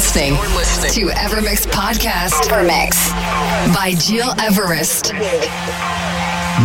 Listening to Evermix Podcast. Evermix by Gil Everest.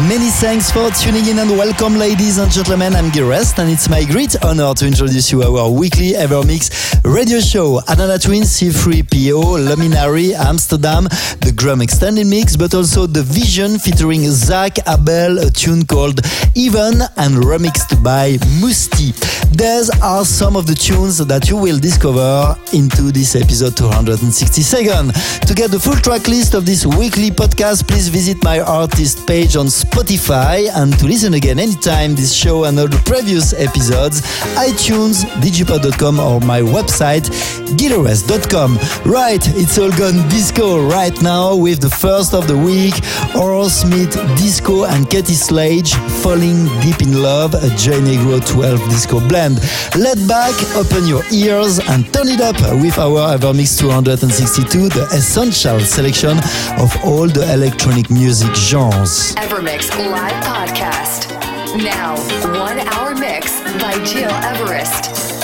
Many thanks for tuning in and welcome, ladies and gentlemen. I'm Gil Everest, and it's my great honor to introduce you our weekly Evermix radio show. Adana Twins, C3PO, Luminary, Amsterdam, Grum Extended Mix, but also The Vision featuring Zach Abel, a tune called Even and remixed by Musti. These are some of the tunes that you will discover into this episode 262. To get the full track list of this weekly podcast, please visit my artist page on Spotify and to listen again anytime this show and all the previous episodes, iTunes, digipod.com or my website, gileverest.com. Right, it's all gone disco right now with the first of the week, Oral Smith Disco and Katie Slade Falling Deep in Love, a J Negro 12 disco blend. Let back, open your ears and turn it up with our Evermix 262, the essential selection of all the electronic music genres. Evermix Live Podcast. Now, one hour mix by Gil Everest.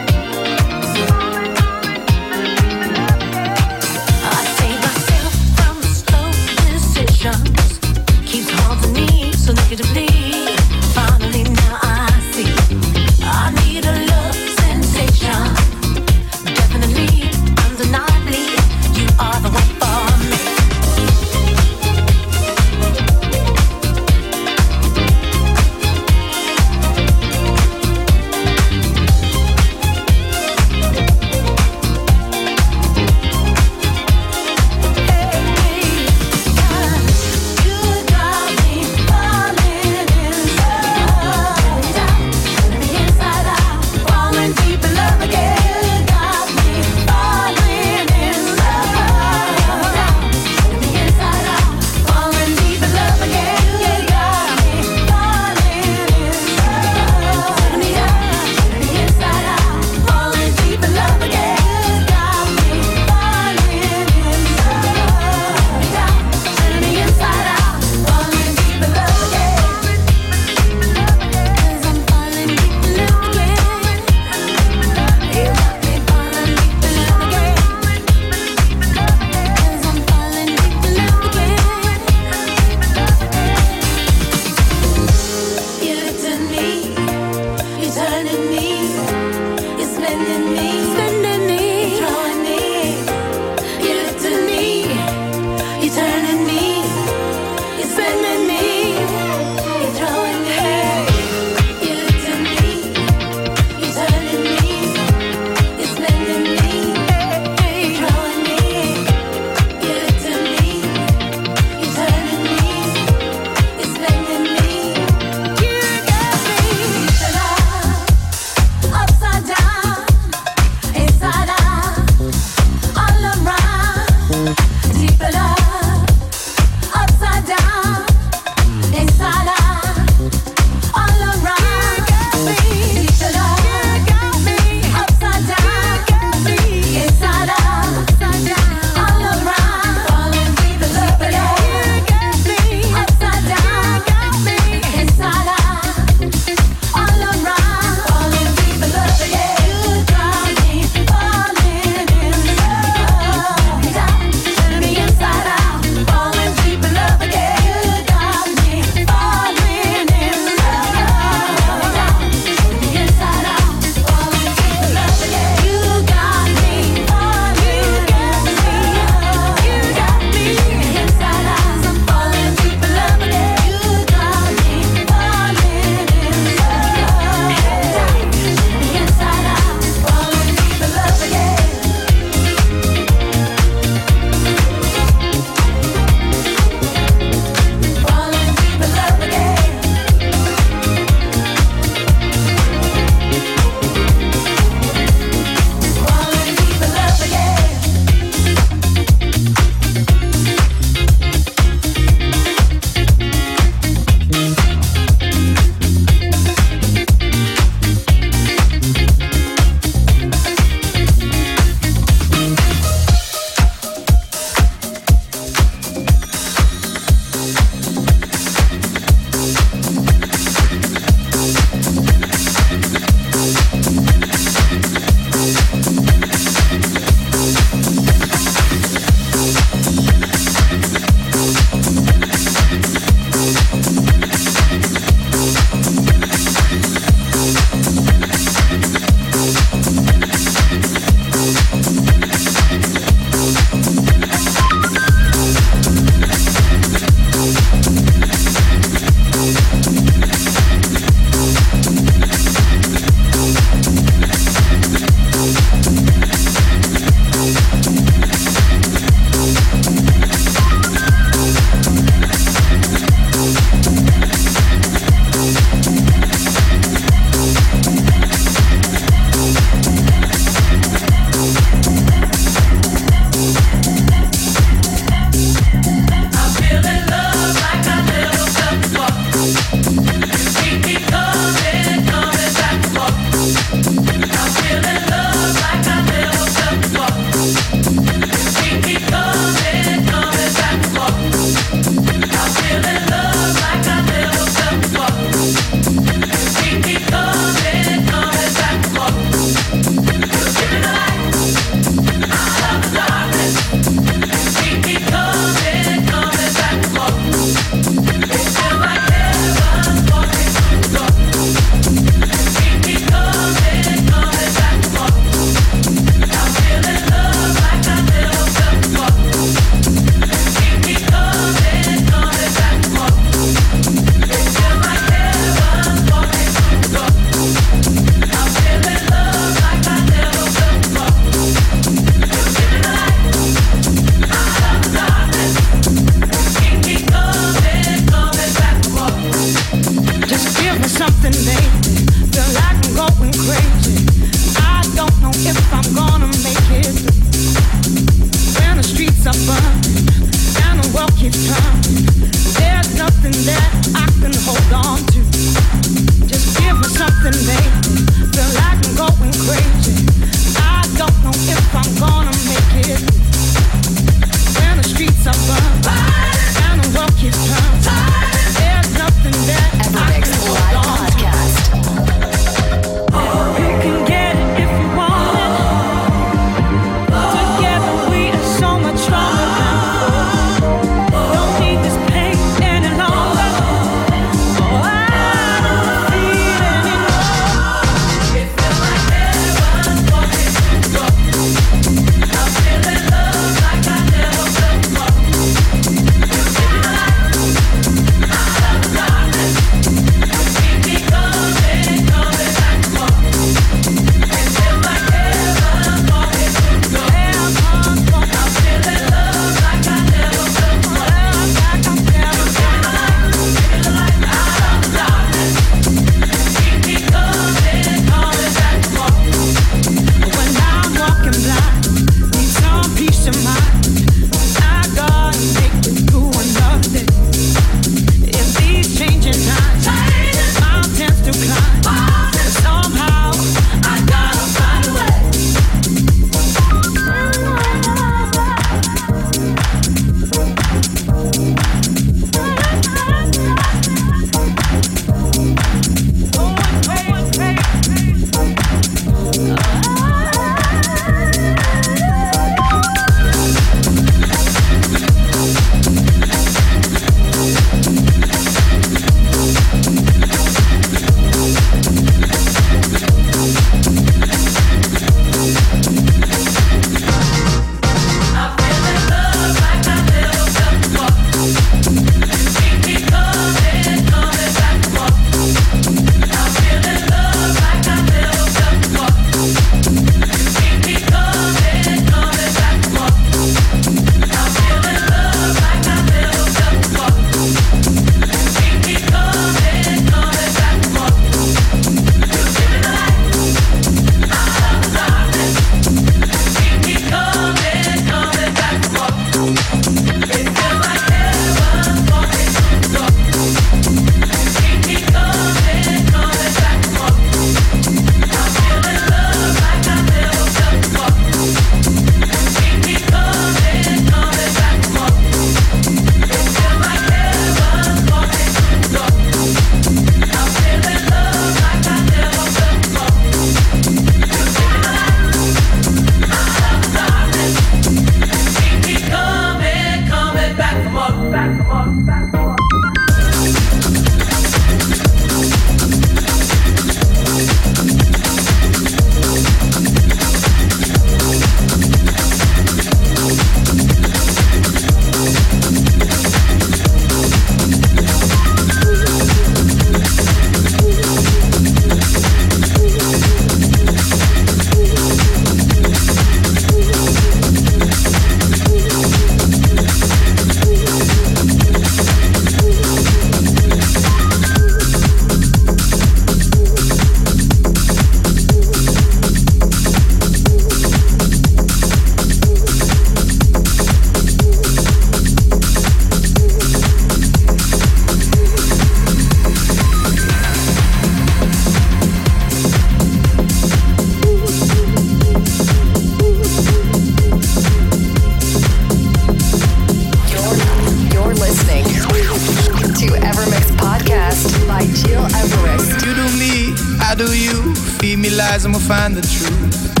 How do you feed me lies and we'll find the truth?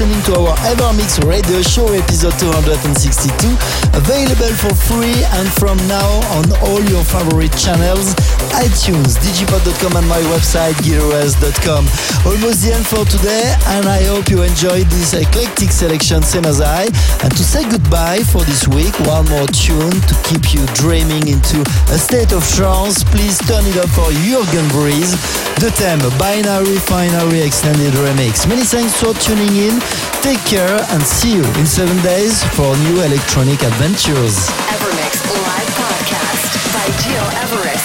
Listening to our Evermix radio show episode 262, available for free and from now on all your favorite channels, iTunes, digipod.com and my website, giras.com. Almost the end for today and I hope you enjoyed this eclectic selection same as I. And to say goodbye for this week, one more tune to keep you dreaming into a state of trance. Please turn it up for Jurgen Vries. The theme, Binary Finary Extended Remix. Many thanks for tuning in. Take care and see you in seven days for new electronic adventures. Evermix Live Podcast by Gil Everest.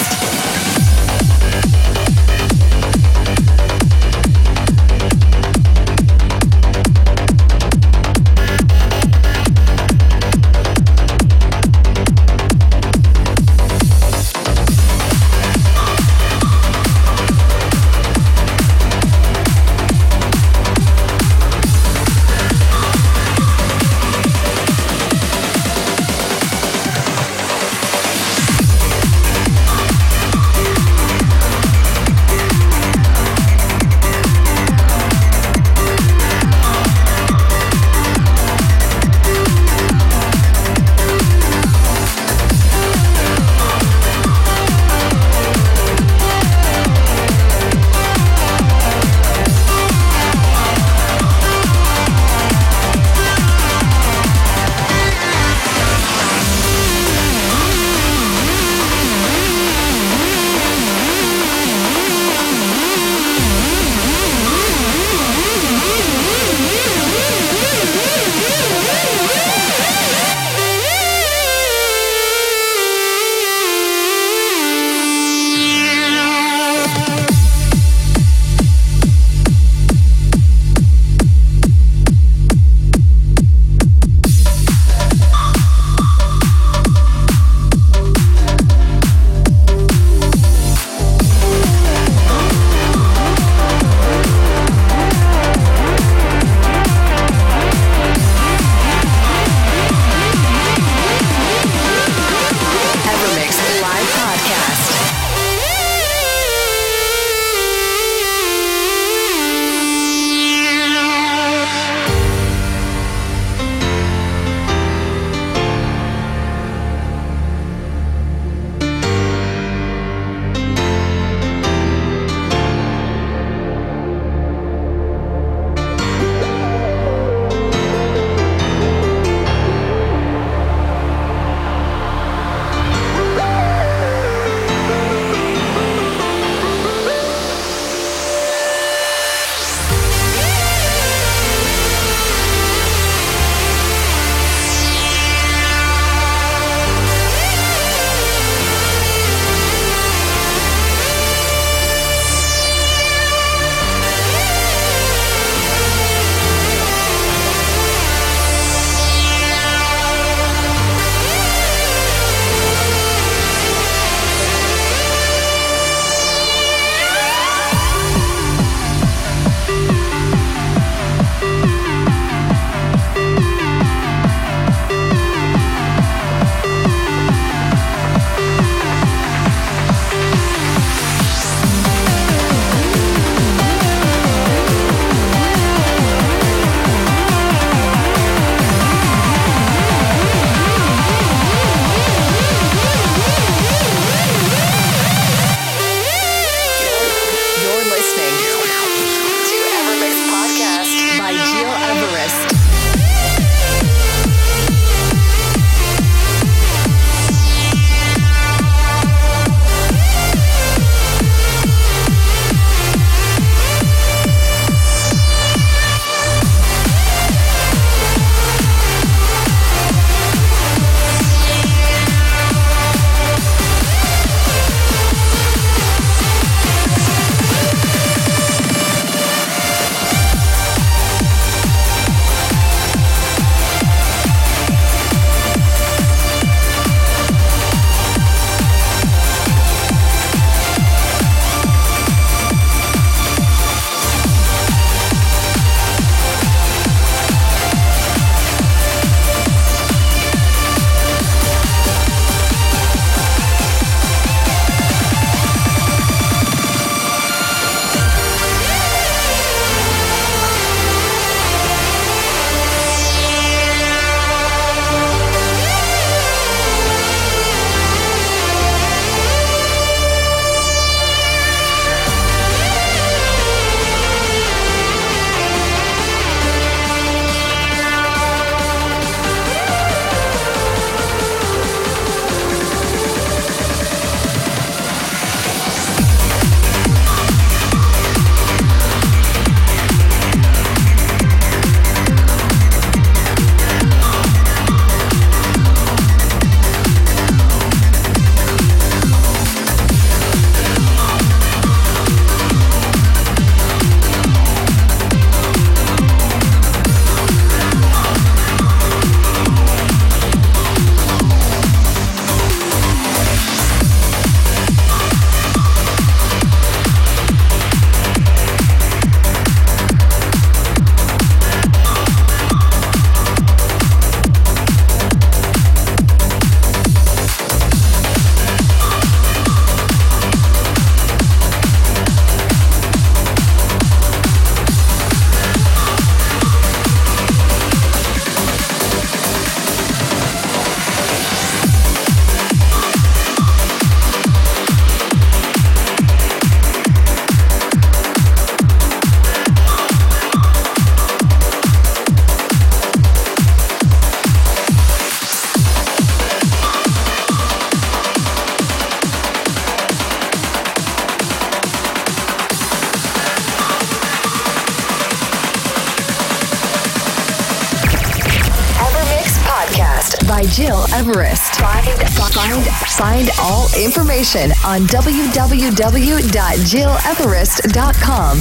On www.gileverest.com.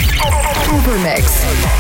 Evermix.